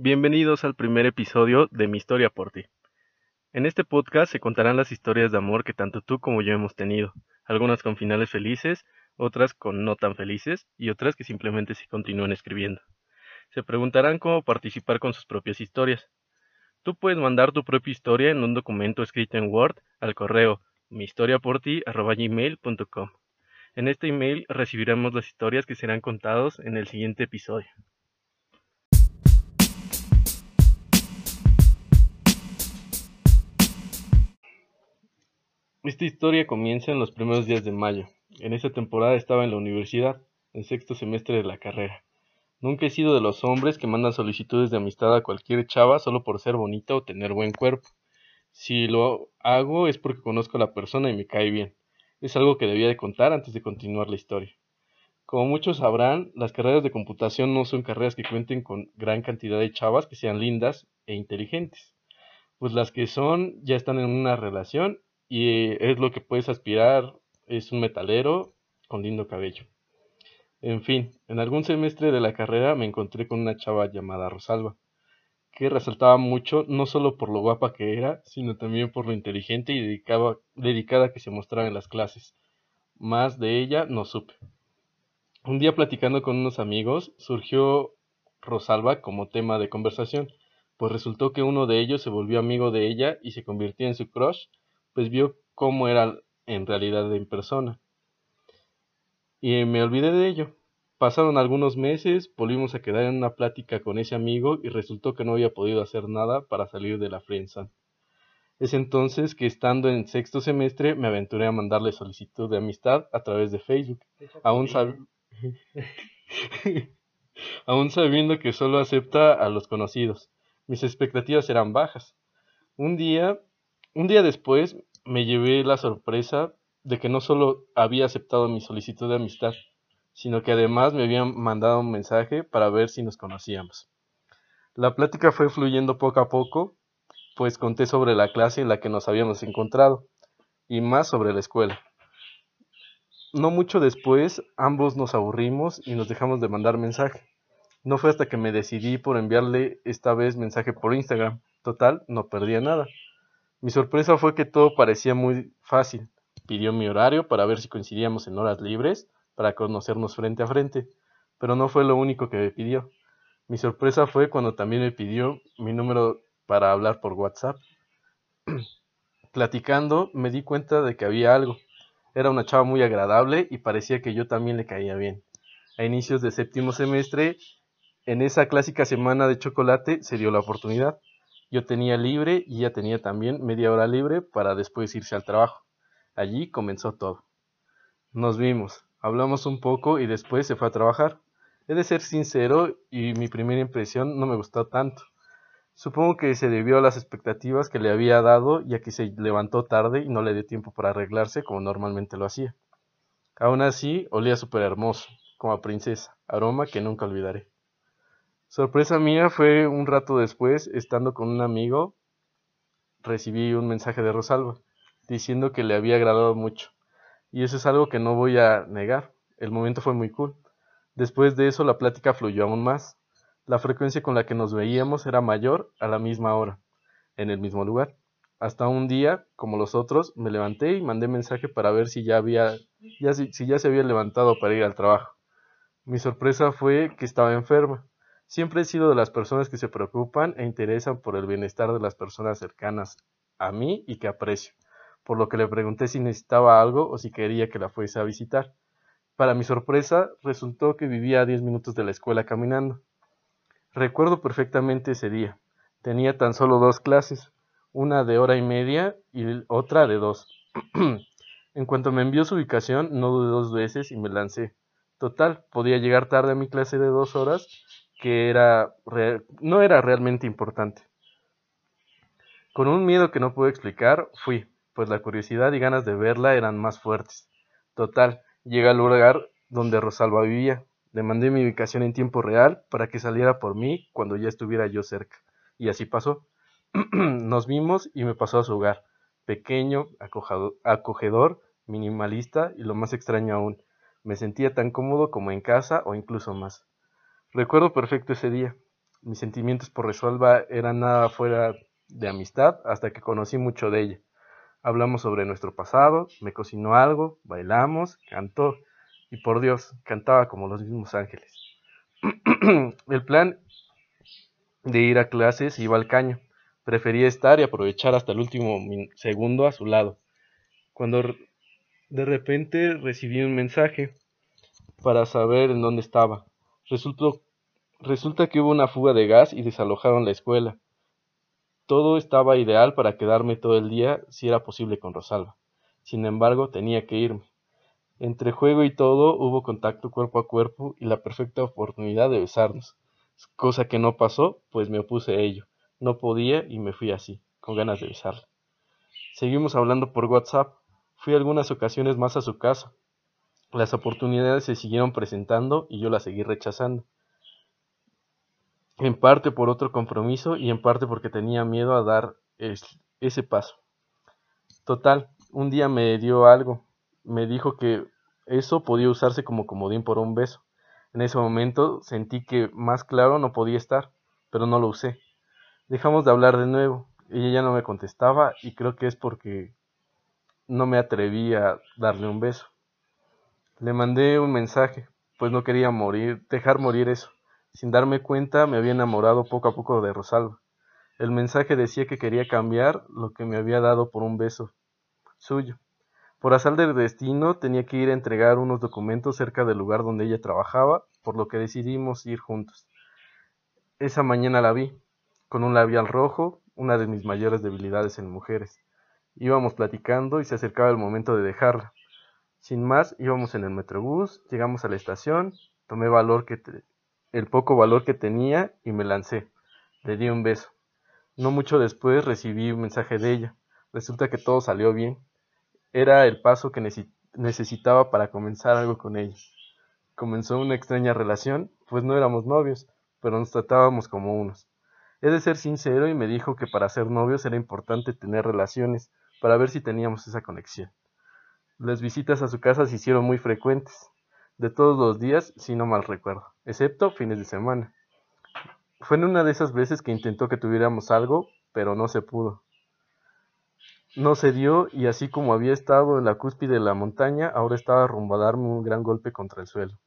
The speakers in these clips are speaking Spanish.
Bienvenidos al primer episodio de Mi Historia por ti. En este podcast se contarán las historias de amor que tanto tú como yo hemos tenido, algunas con finales felices, otras con no tan felices y otras que simplemente se continúan escribiendo. Se preguntarán cómo participar con sus propias historias. Tú puedes mandar tu propia historia en un documento escrito en Word al correo mihistoriaporti.gmail.com. En este email recibiremos las historias que serán contados en el siguiente episodio. Esta historia comienza en los primeros días de mayo. En esa temporada estaba en la universidad, en sexto semestre de la carrera. Nunca he sido de los hombres que mandan solicitudes de amistad a cualquier chava solo por ser bonita o tener buen cuerpo. Si lo hago es porque conozco a la persona y me cae bien. Es algo que debía de contar antes de continuar la historia. Como muchos sabrán, las carreras de computación no son carreras que cuenten con gran cantidad de chavas que sean lindas e inteligentes. Pues las que son ya están en una relación y es lo que puedes aspirar, es un metalero con lindo cabello. En fin, en algún semestre de la carrera me encontré con una chava llamada Rosalba, que resaltaba mucho no solo por lo guapa que era, sino también por lo inteligente y dedicada que se mostraba en las clases. Más de ella no supe. Un día platicando con unos amigos, surgió Rosalba como tema de conversación, pues resultó que uno de ellos se volvió amigo de ella y se convirtió en su crush pues vio cómo era en realidad en persona. Y me olvidé de ello. Pasaron algunos meses, volvimos a quedar en una plática con ese amigo y resultó que no había podido hacer nada para salir de la friendzone. Es entonces que estando en sexto semestre me aventuré a mandarle solicitud de amistad a través de Facebook, aún, aún sabiendo que solo acepta a los conocidos. Mis expectativas eran bajas. Un día, un día después me llevé la sorpresa de que no solo había aceptado mi solicitud de amistad, sino que además me habían mandado un mensaje para ver si nos conocíamos. La plática fue fluyendo poco a poco, pues conté sobre la clase en la que nos habíamos encontrado, y más sobre la escuela. No mucho después, ambos nos aburrimos y nos dejamos de mandar mensaje. No fue hasta que me decidí por enviarle esta vez mensaje por Instagram. Total, no perdía nada. Mi sorpresa fue que todo parecía muy fácil. Pidió mi horario para ver si coincidíamos en horas libres para conocernos frente a frente, pero no fue lo único que me pidió. Mi sorpresa fue cuando también me pidió mi número para hablar por WhatsApp. Platicando me di cuenta de que había algo. Era una chava muy agradable y parecía que yo también le caía bien. A inicios de séptimo semestre, en esa clásica semana de chocolate, se dio la oportunidad. Yo tenía libre y ella tenía también media hora libre para después irse al trabajo. Allí comenzó todo. Nos vimos, hablamos un poco y después se fue a trabajar. He de ser sincero y mi primera impresión no me gustó tanto. Supongo que se debió a las expectativas que le había dado ya que se levantó tarde y no le dio tiempo para arreglarse como normalmente lo hacía. Aún así, olía súper hermoso, como a princesa, aroma que nunca olvidaré. Sorpresa mía fue un rato después, estando con un amigo, recibí un mensaje de Rosalba, diciendo que le había agradado mucho. Y eso es algo que no voy a negar. El momento fue muy cool. Después de eso la plática fluyó aún más. La frecuencia con la que nos veíamos era mayor a la misma hora, en el mismo lugar. Hasta un día, como los otros, me levanté y mandé mensaje para ver si ya había, ya, si ya se había levantado para ir al trabajo. Mi sorpresa fue que estaba enferma Siempre he sido de las personas que se preocupan e interesan por el bienestar de las personas cercanas a mí y que aprecio, por lo que le pregunté si necesitaba algo o si quería que la fuese a visitar. Para mi sorpresa, resultó que vivía a 10 minutos de la escuela caminando. Recuerdo perfectamente ese día. Tenía tan solo dos clases, una de hora y media y otra de dos. en cuanto me envió su ubicación, no dudé dos veces y me lancé. Total, podía llegar tarde a mi clase de dos horas que era no era realmente importante. Con un miedo que no puedo explicar, fui, pues la curiosidad y ganas de verla eran más fuertes. Total, llegué al lugar donde Rosalba vivía. Le mandé mi ubicación en tiempo real para que saliera por mí cuando ya estuviera yo cerca. Y así pasó. Nos vimos y me pasó a su hogar. Pequeño, acogedor, minimalista y lo más extraño aún. Me sentía tan cómodo como en casa o incluso más. Recuerdo perfecto ese día. Mis sentimientos por Rosalba eran nada fuera de amistad hasta que conocí mucho de ella. Hablamos sobre nuestro pasado, me cocinó algo, bailamos, cantó y por Dios, cantaba como los mismos ángeles. El plan de ir a clases iba al caño. Prefería estar y aprovechar hasta el último segundo a su lado. Cuando de repente recibí un mensaje para saber en dónde estaba. Resultó, resulta que hubo una fuga de gas y desalojaron la escuela. Todo estaba ideal para quedarme todo el día si era posible con Rosalba. Sin embargo, tenía que irme. Entre juego y todo hubo contacto cuerpo a cuerpo y la perfecta oportunidad de besarnos, cosa que no pasó, pues me opuse a ello. No podía y me fui así, con ganas de besarla. Seguimos hablando por WhatsApp. Fui algunas ocasiones más a su casa. Las oportunidades se siguieron presentando y yo las seguí rechazando. En parte por otro compromiso y en parte porque tenía miedo a dar ese paso. Total, un día me dio algo, me dijo que eso podía usarse como comodín por un beso. En ese momento sentí que más claro no podía estar, pero no lo usé. Dejamos de hablar de nuevo. Ella ya no me contestaba y creo que es porque no me atreví a darle un beso. Le mandé un mensaje, pues no quería morir, dejar morir eso. Sin darme cuenta me había enamorado poco a poco de Rosalba. El mensaje decía que quería cambiar lo que me había dado por un beso suyo. Por azar del destino tenía que ir a entregar unos documentos cerca del lugar donde ella trabajaba, por lo que decidimos ir juntos. Esa mañana la vi, con un labial rojo, una de mis mayores debilidades en mujeres. Íbamos platicando y se acercaba el momento de dejarla. Sin más, íbamos en el metrobús, llegamos a la estación, tomé valor que el poco valor que tenía y me lancé. Le di un beso. No mucho después recibí un mensaje de ella. Resulta que todo salió bien. Era el paso que necesitaba para comenzar algo con ella. Comenzó una extraña relación, pues no éramos novios, pero nos tratábamos como unos. He de ser sincero y me dijo que para ser novios era importante tener relaciones, para ver si teníamos esa conexión. Las visitas a su casa se hicieron muy frecuentes, de todos los días, si no mal recuerdo, excepto fines de semana. Fue en una de esas veces que intentó que tuviéramos algo, pero no se pudo. No se dio y así como había estado en la cúspide de la montaña, ahora estaba rumbo a darme un gran golpe contra el suelo.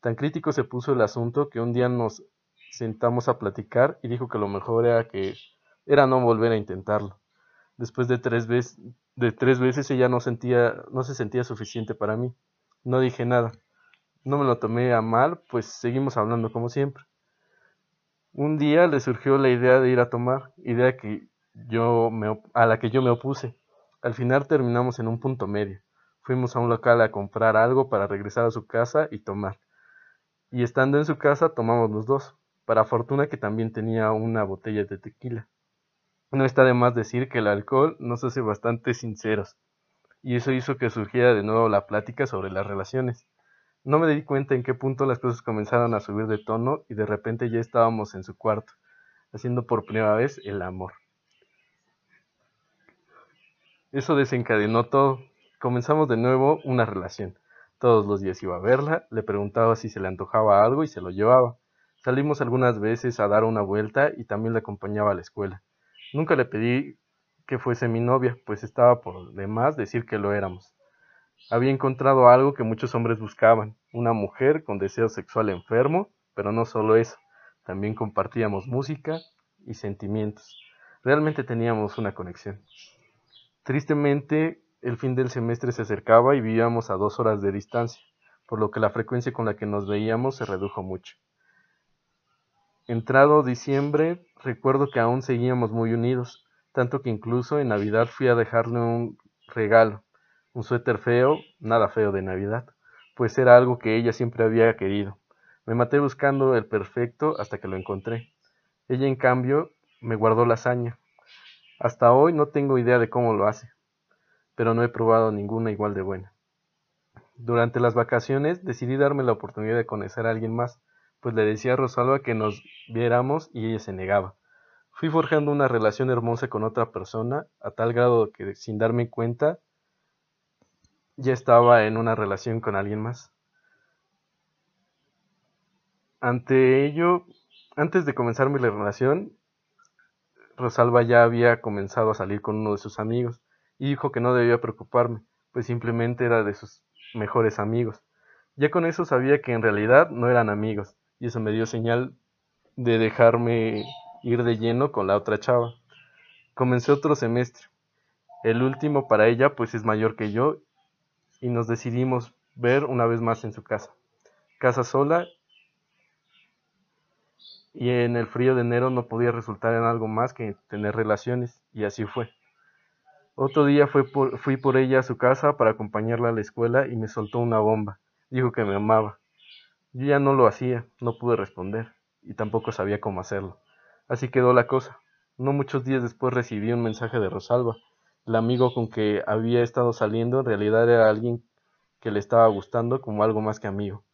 Tan crítico se puso el asunto que un día nos sentamos a platicar y dijo que lo mejor era que era no volver a intentarlo. Después de tres veces, de tres veces ella no sentía, no se sentía suficiente para mí. No dije nada. No me lo tomé a mal, pues seguimos hablando como siempre. Un día le surgió la idea de ir a tomar, idea a la que yo me opuse. Al final terminamos en un punto medio. Fuimos a un local a comprar algo para regresar a su casa y tomar. Y estando en su casa tomamos los dos, para fortuna que también tenía una botella de tequila. No está de más decir que el alcohol nos hace bastante sinceros, y eso hizo que surgiera de nuevo la plática sobre las relaciones. No me di cuenta en qué punto las cosas comenzaron a subir de tono y de repente ya estábamos en su cuarto, haciendo por primera vez el amor. Eso desencadenó todo. Comenzamos de nuevo una relación. Todos los días iba a verla, le preguntaba si se le antojaba algo y se lo llevaba. Salimos algunas veces a dar una vuelta y también le acompañaba a la escuela. Nunca le pedí que fuese mi novia, pues estaba por demás decir que lo éramos. Había encontrado algo que muchos hombres buscaban, una mujer con deseo sexual enfermo, pero no solo eso, también compartíamos música y sentimientos. Realmente teníamos una conexión. Tristemente, el fin del semestre se acercaba y vivíamos a dos horas de distancia, por lo que la frecuencia con la que nos veíamos se redujo mucho. Entrado diciembre, recuerdo que aún seguíamos muy unidos, tanto que incluso en Navidad fui a dejarle un regalo, un suéter feo, nada feo de Navidad, pues era algo que ella siempre había querido. Me maté buscando el perfecto hasta que lo encontré. Ella, en cambio, me guardó la hazaña, hasta hoy no tengo idea de cómo lo hace, pero no he probado ninguna igual de buena. Durante las vacaciones decidí darme la oportunidad de conocer a alguien más, pues le decía a Rosalba que nos viéramos y ella se negaba. Fui forjando una relación hermosa con otra persona, a tal grado que sin darme cuenta ya estaba en una relación con alguien más. Ante ello, antes de comenzar mi relación, Rosalba ya había comenzado a salir con uno de sus amigos y dijo que no debía preocuparme, pues simplemente era de sus mejores amigos. Ya con eso sabía que en realidad no eran amigos, y eso me dio señal de dejarme ir de lleno con la otra chava. Comencé otro semestre. El último para ella pues es mayor que yo y nos decidimos ver una vez más en su casa. Casa sola y en el frío de enero no podía resultar en algo más que tener relaciones y así fue. Otro día fui por ella a su casa para acompañarla a la escuela y me soltó una bomba. Dijo que me amaba. Yo ya no lo hacía, no pude responder y tampoco sabía cómo hacerlo. Así quedó la cosa. No muchos días después recibí un mensaje de Rosalba. El amigo con que había estado saliendo en realidad era alguien que le estaba gustando como algo más que amigo.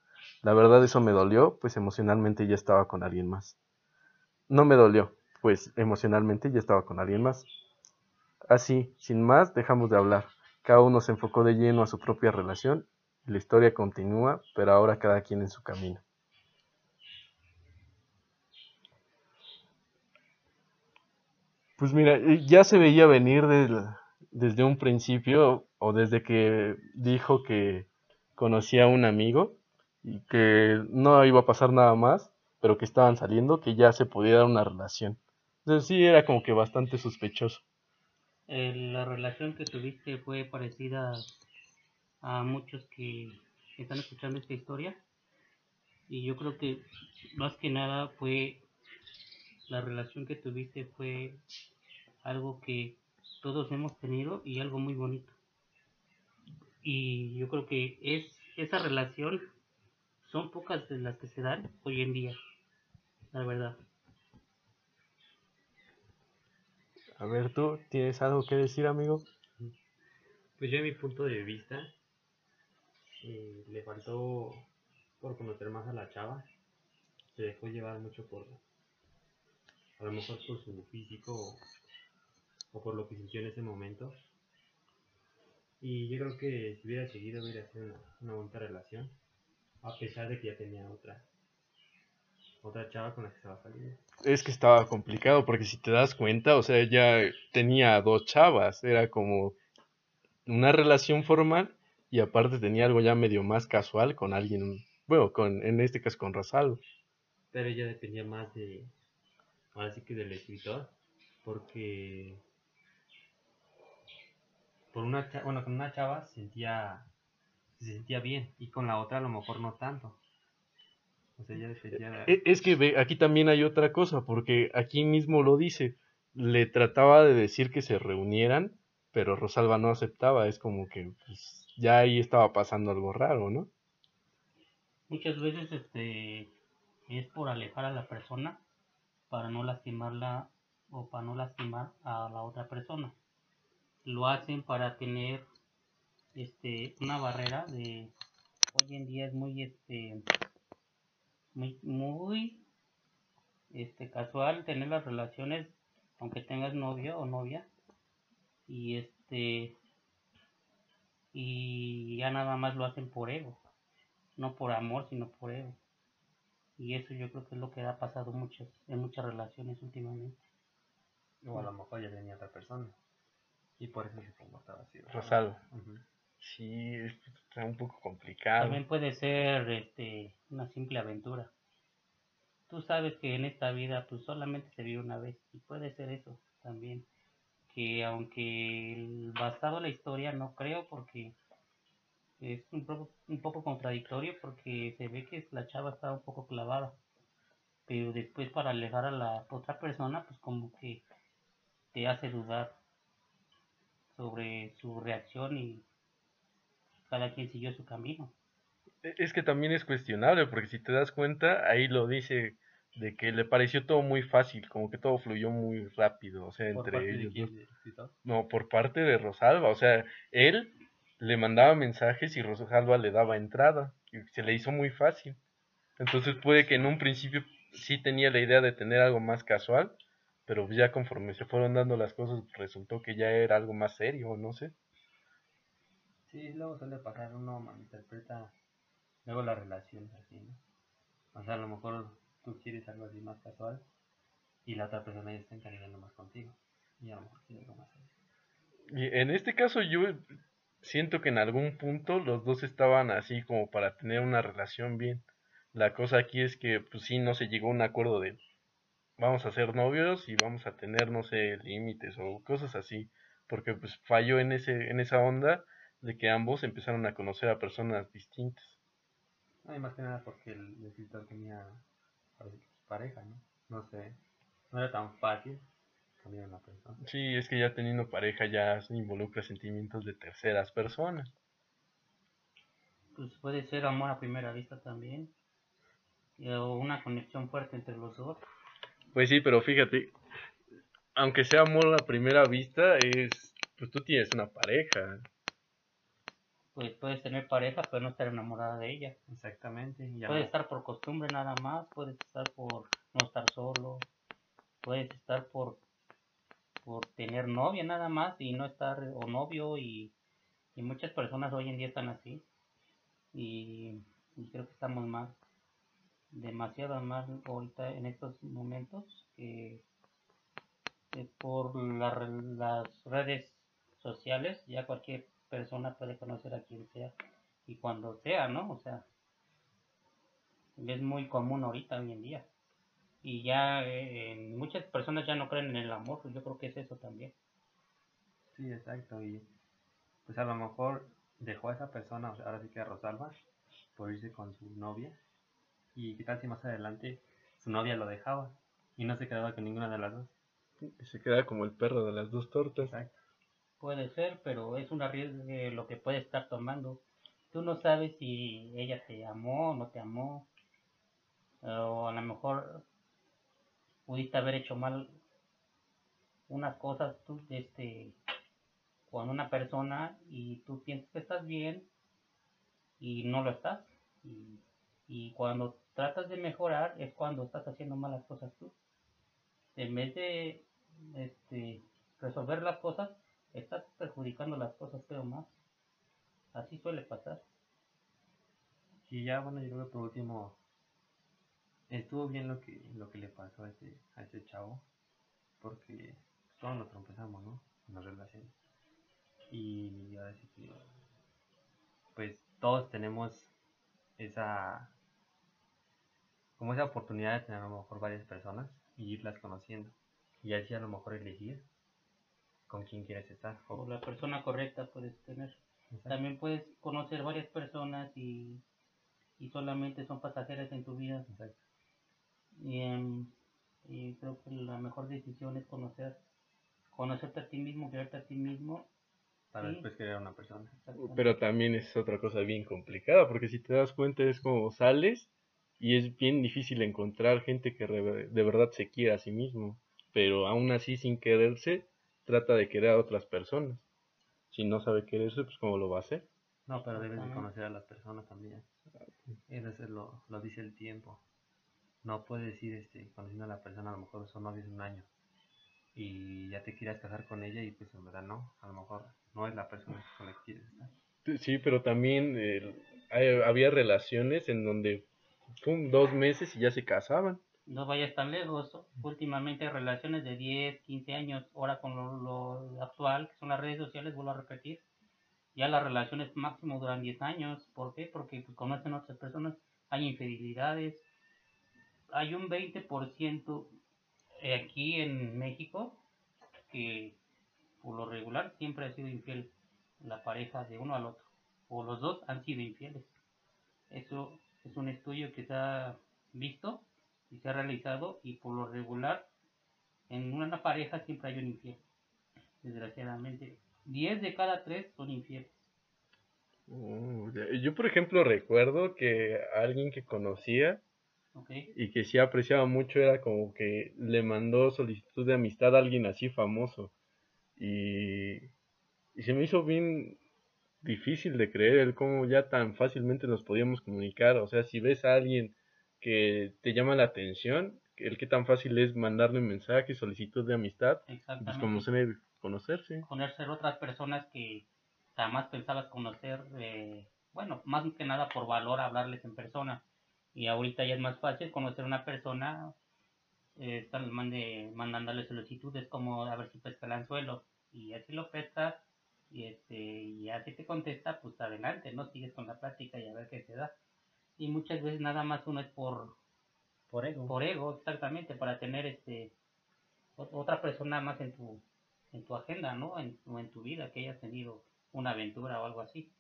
La verdad eso me dolió, pues emocionalmente ya estaba con alguien más. No me dolió, pues emocionalmente ya estaba con alguien más. Así, sin más, dejamos de hablar. Cada uno se enfocó de lleno a su propia relación y la historia continúa, pero ahora cada quien en su camino. Pues mira, eh, ya se veía venir desde un principio o desde que dijo que conocía a un amigo y que no iba a pasar nada más, pero que estaban saliendo, que ya se podía dar una relación. Entonces sí era como que bastante sospechoso. la relación que tuviste fue parecida a muchos que están escuchando esta historia y yo creo que más que nada fue la relación que tuviste fue algo que todos hemos tenido y algo muy bonito y yo creo que es esa relación son pocas de las que se dan hoy en día, la verdad. A ver, ¿tú tienes algo que decir, amigo? Pues yo, a mi punto de vista, eh, le faltó por conocer más a la chava. Se dejó llevar mucho por, a lo mejor por su físico o por lo que sintió en ese momento. Y yo creo que si hubiera seguido hubiera sido una, una bonita relación a pesar de que ya tenía otra otra chava con la que estaba saliendo. Es que estaba complicado porque si te das cuenta, o sea, ya tenía dos chavas, era como una relación formal y aparte tenía algo ya medio más casual con alguien, bueno, con en este caso con Rosalvo. Pero ella dependía más de, ahora sí que del escritor, porque por una bueno, con una chava sentía se sentía bien y con la otra a lo mejor no tanto. O sea, ya e, Es que aquí también hay otra cosa, porque aquí mismo lo dice, le trataba de decir que se reunieran, pero Rosalba no aceptaba, es como que pues, ya ahí estaba pasando algo raro, ¿no? Muchas veces este es por alejar a la persona para no lastimarla o para no lastimar a la otra persona. Lo hacen para tener este una barrera de hoy en día es muy este muy muy este casual tener las relaciones aunque tengas novio o novia y este y ya nada más lo hacen por ego no por amor sino por ego. Y eso yo creo que es lo que ha pasado muchas en muchas relaciones últimamente. O a lo mejor ya tenía otra persona y por eso se comportaba así Rosal Sí, está un poco complicado. También puede ser este, una simple aventura. Tú sabes que en esta vida pues solamente se vive una vez y puede ser eso también. Que aunque basado en la historia no creo porque es un poco, un poco contradictorio porque se ve que la chava está un poco clavada. Pero después para alejar a la otra persona pues como que te hace dudar sobre su reacción y cada quien siguió su camino. Es que también es cuestionable, porque si te das cuenta, ahí lo dice de que le pareció todo muy fácil, como que todo fluyó muy rápido, o sea, entre ellos. no, por parte de Rosalba, o sea, él le mandaba mensajes y Rosalba le daba entrada, y se le hizo muy fácil. Entonces puede que en un principio sí tenía la idea de tener algo más casual, pero ya conforme se fueron dando las cosas resultó que ya era algo más serio, no sé. Sí, luego suele pasar, uno malinterpreta luego las relaciones así, ¿no? O sea, a lo mejor tú quieres algo así más casual y la otra persona ya está encariñando más contigo. Y a lo mejor quiere algo más así. Y en este caso yo siento que en algún punto los dos estaban así como para tener una relación bien. La cosa aquí es que pues sí no se llegó a un acuerdo de vamos a ser novios y vamos a tener no sé límites o cosas así, porque pues falló en ese en esa onda de que ambos empezaron a conocer a personas distintas. No, y más que nada porque el, el escritor tenía su pareja, ¿no? No sé, no era tan fácil cambiar una persona. Sí, es que ya teniendo pareja ya se involucra sentimientos de terceras personas. Pues puede ser amor a primera vista también. y- O una conexión fuerte entre los dos. Pues sí, pero fíjate, aunque sea amor a primera vista, es pues tú tienes una pareja. Pues puedes tener pareja, pero no estar enamorada de ella. Exactamente. Y a Puedes estar por costumbre nada más, puedes estar por no estar solo, puedes estar por por tener novia nada más y no estar o novio y, y muchas personas hoy en día están así y, y creo que estamos más demasiado más ahorita en estos momentos que, por la las redes sociales ya cualquier persona puede conocer a quien sea y cuando sea, ¿no? O sea, es muy común ahorita hoy en día. Y ya eh, muchas personas ya no creen en el amor, yo creo que es eso también. Sí, exacto. Y pues a lo mejor dejó a esa persona, ahora sí que a Rosalba, por irse con su novia. Y qué tal si más adelante su novia lo dejaba y no se quedaba con ninguna de las dos. Y se queda como el perro de las dos tortas. Exacto. Puede ser, pero es un arriesgue lo que puede estar tomando. Tú no sabes si ella te amó o no te amó. O a lo mejor pudiste haber hecho mal unas cosas tú, este, con una persona y tú piensas que estás bien y no lo estás. Y, y cuando tratas de mejorar es cuando estás haciendo malas cosas tú. En vez de este, resolver las cosas, estás perjudicando las cosas, pero más. Así suele pasar. Y ya, bueno, yo creo que por último, estuvo bien lo que, lo que le pasó a ese, a ese chavo, porque todos nos trompezamos, ¿no? En las relaciones. Y ahora sí que, pues todos tenemos esa, como esa oportunidad de tener a lo mejor varias personas y irlas conociendo. Y así a lo mejor elegir con quién quieres estar. O la persona correcta puedes tener. Exacto. También puedes conocer varias personas y, y solamente son pasajeras en tu vida. Exacto. Y, em, y creo que la mejor decisión es conocer, conocerte a ti mismo, quererte a ti mismo. Para Sí. después querer a una persona. Pero también es otra cosa bien complicada, porque si te das cuenta es como sales y es bien difícil encontrar gente que re- de verdad se quiera a sí mismo, pero aún así sin quererse trata de querer a otras personas. Si no sabe quererse, pues cómo lo va a hacer. No, pero debes de conocer a las personas también. Eso es lo, lo dice el tiempo. No puedes ir este, conociendo a la persona, a lo mejor son novios un año. Y ya te quieras casar con ella y pues en verdad no. A lo mejor no es la persona con la que quieres estar. Sí, pero también eh, hay- había relaciones en donde pum, dos meses y ya se casaban. no vayas tan lejos. Últimamente relaciones de 10, 15 años. Ahora con lo, lo actual, que son las redes sociales, vuelvo a repetir, ya las relaciones máximo duran 10 años. ¿Por qué? Porque pues, conocen otras personas, hay infidelidades. Hay un 20% aquí en México que por lo regular siempre ha sido infiel la pareja de uno al otro. O los dos han sido infieles. Eso es un estudio que se ha visto y se ha realizado y por lo regular en una pareja siempre hay un infiel. Desgraciadamente, 10 de cada 3 son infieles. Oh. Yo, por ejemplo, recuerdo que alguien que conocía y que sí apreciaba mucho era como que le mandó solicitud de amistad a alguien así famoso. Y, y se me hizo bien difícil de creer el cómo ya tan fácilmente nos podíamos comunicar. O sea, si ves a alguien que te llama la atención, el que tan fácil es mandarle un mensaje, solicitud de amistad, pues se conocerse. Conocer otras personas que jamás pensabas conocer, eh, bueno, más que nada por valor hablarles en persona. Y ahorita ya es más fácil conocer a una persona, eh, están mande, mandándole solicitudes como a ver si pesca el anzuelo. Y así lo pescas y este y ya si te contesta, pues adelante, ¿no? Sigues con la plática y a ver qué se da. Y muchas veces nada más uno es por, Por ego. por ego, exactamente, para tener este ot- otra persona más en tu en tu agenda, ¿no? En, o en tu vida, que hayas tenido una aventura o algo así.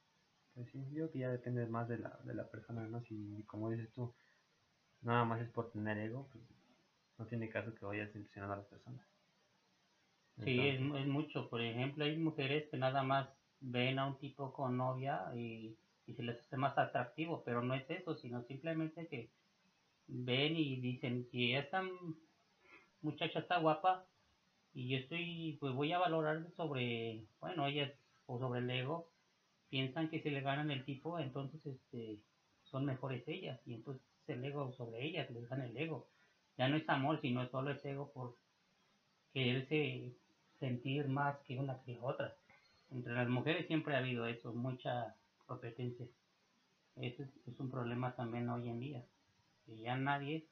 Pues sí, yo creo que ya depende más de la, de la persona, ¿no? Si, como dices tú, nada más es por tener ego, pues no tiene caso que vayas ilusionando a las personas. Sí, es, es mucho. Por ejemplo, hay mujeres que nada más ven a un tipo con novia y, y se les hace más atractivo, pero no es eso, sino simplemente que ven y dicen, si esta muchacha está guapa y yo estoy, pues voy a valorar sobre, bueno, ellas o sobre el ego, piensan que si le ganan el tipo, entonces este son mejores ellas y entonces el ego sobre ellas, les gana el ego. Ya no es amor, sino solo es ego por quererse sentir más que una que otra. Entre las mujeres siempre ha habido eso, mucha competencia. Eso es, un problema también hoy en día. Que ya nadie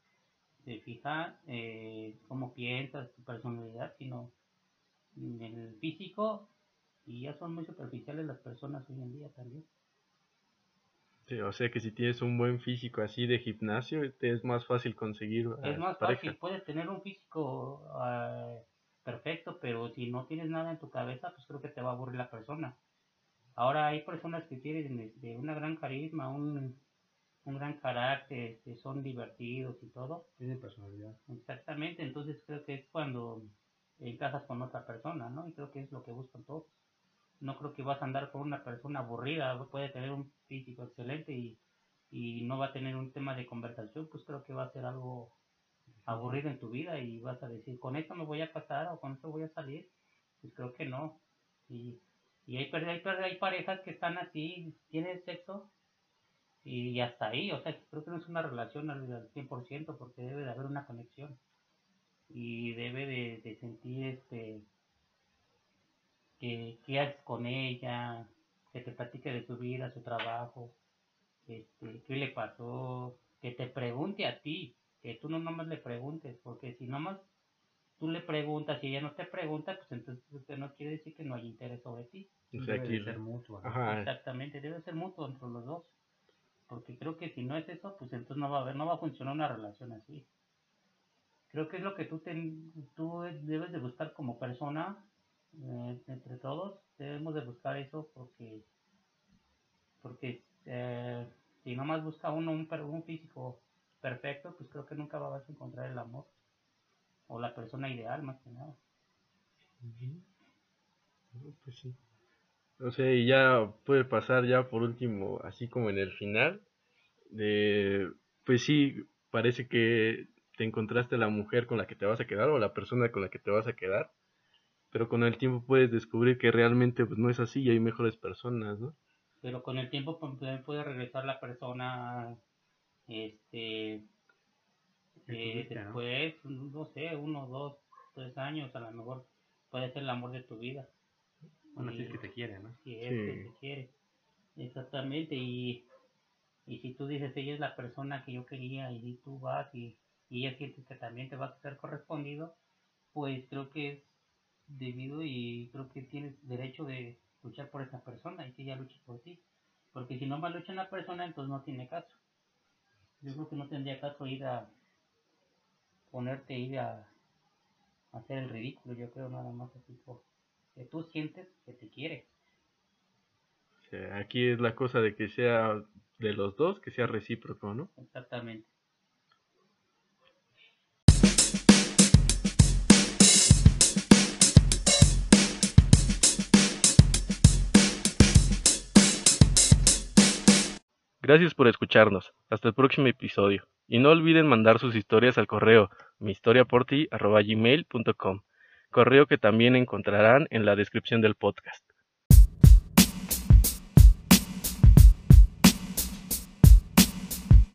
se fija eh, cómo piensas, tu personalidad, sino en el físico y ya son muy superficiales las personas hoy en día también. Sí, o sea que si tienes un buen físico así de gimnasio, te es más fácil conseguir Es a más pareja. fácil, puedes tener un físico ah, perfecto, pero si no tienes nada en tu cabeza, pues creo que te va a aburrir la persona. Ahora hay personas que tienen este, una gran carisma, un, un gran carácter, que son divertidos y todo. tiene personalidad. Exactamente, entonces creo que es cuando encajas con otra persona, ¿no? Y creo que es lo que buscan todos. No creo que vas a andar con una persona aburrida, puede tener un físico excelente y, y no va a tener un tema de conversación, pues creo que va a ser algo aburrido en tu vida y vas a decir, con esto me voy a casar o con esto voy a salir. Pues creo que no. Y, y hay, hay, hay parejas que están así, tienen sexo y hasta ahí, o sea, creo que no es una relación al, al 100% porque debe de haber una conexión y debe de, de sentir este que, que haces con ella, que te platique de su vida, su trabajo, este, qué le pasó, que te pregunte a ti, que tú no nomás le preguntes, porque si nomás tú le preguntas y ella no te pregunta, pues entonces usted no quiere decir que no hay interés sobre ti. O sea, Debe aquí, de ser mutuo. Exactamente, debe ser mutuo entre los dos. Porque creo que si no es eso, pues entonces no va a haber, no va a funcionar una relación así. Creo que es lo que tú, ten- tú debes de buscar como persona, eh, entre todos, debemos de buscar eso porque, porque eh, si nomás busca uno un, un físico perfecto, pues creo que nunca vas a encontrar el amor o la persona ideal más que nada. Pues sí. O sea, y ya puede pasar ya por último, así como en el final, de, pues sí, parece que te encontraste la mujer con la que te vas a quedar o la persona con la que te vas a quedar, pero con el tiempo puedes descubrir que realmente pues, no es así y hay mejores personas, ¿no? pero con el tiempo pues, también puede regresar la persona este Que eh, después no sé uno dos tres años a lo mejor puede ser el amor de tu vida. Bueno, si es Y- que te quiere, ¿no? si es que te quiere exactamente y y si tú dices ella es la persona que yo quería y tú vas y, y ella siente que también te va a ser correspondido pues creo que es debido y creo que tienes derecho de luchar por esa persona y que ella luche por ti. Porque si no más lucha una persona entonces no tiene caso yo creo que no tendría caso ir a ponerte ir a, a hacer el ridículo yo creo nada más así por que tú sientes que te quiere aquí es la cosa de que sea de los dos, que sea recíproco, ¿no? exactamente Gracias por escucharnos. Hasta el próximo episodio. Y no olviden mandar sus historias al correo mihistoriaporti.gmail.com correo que también encontrarán en la descripción del podcast.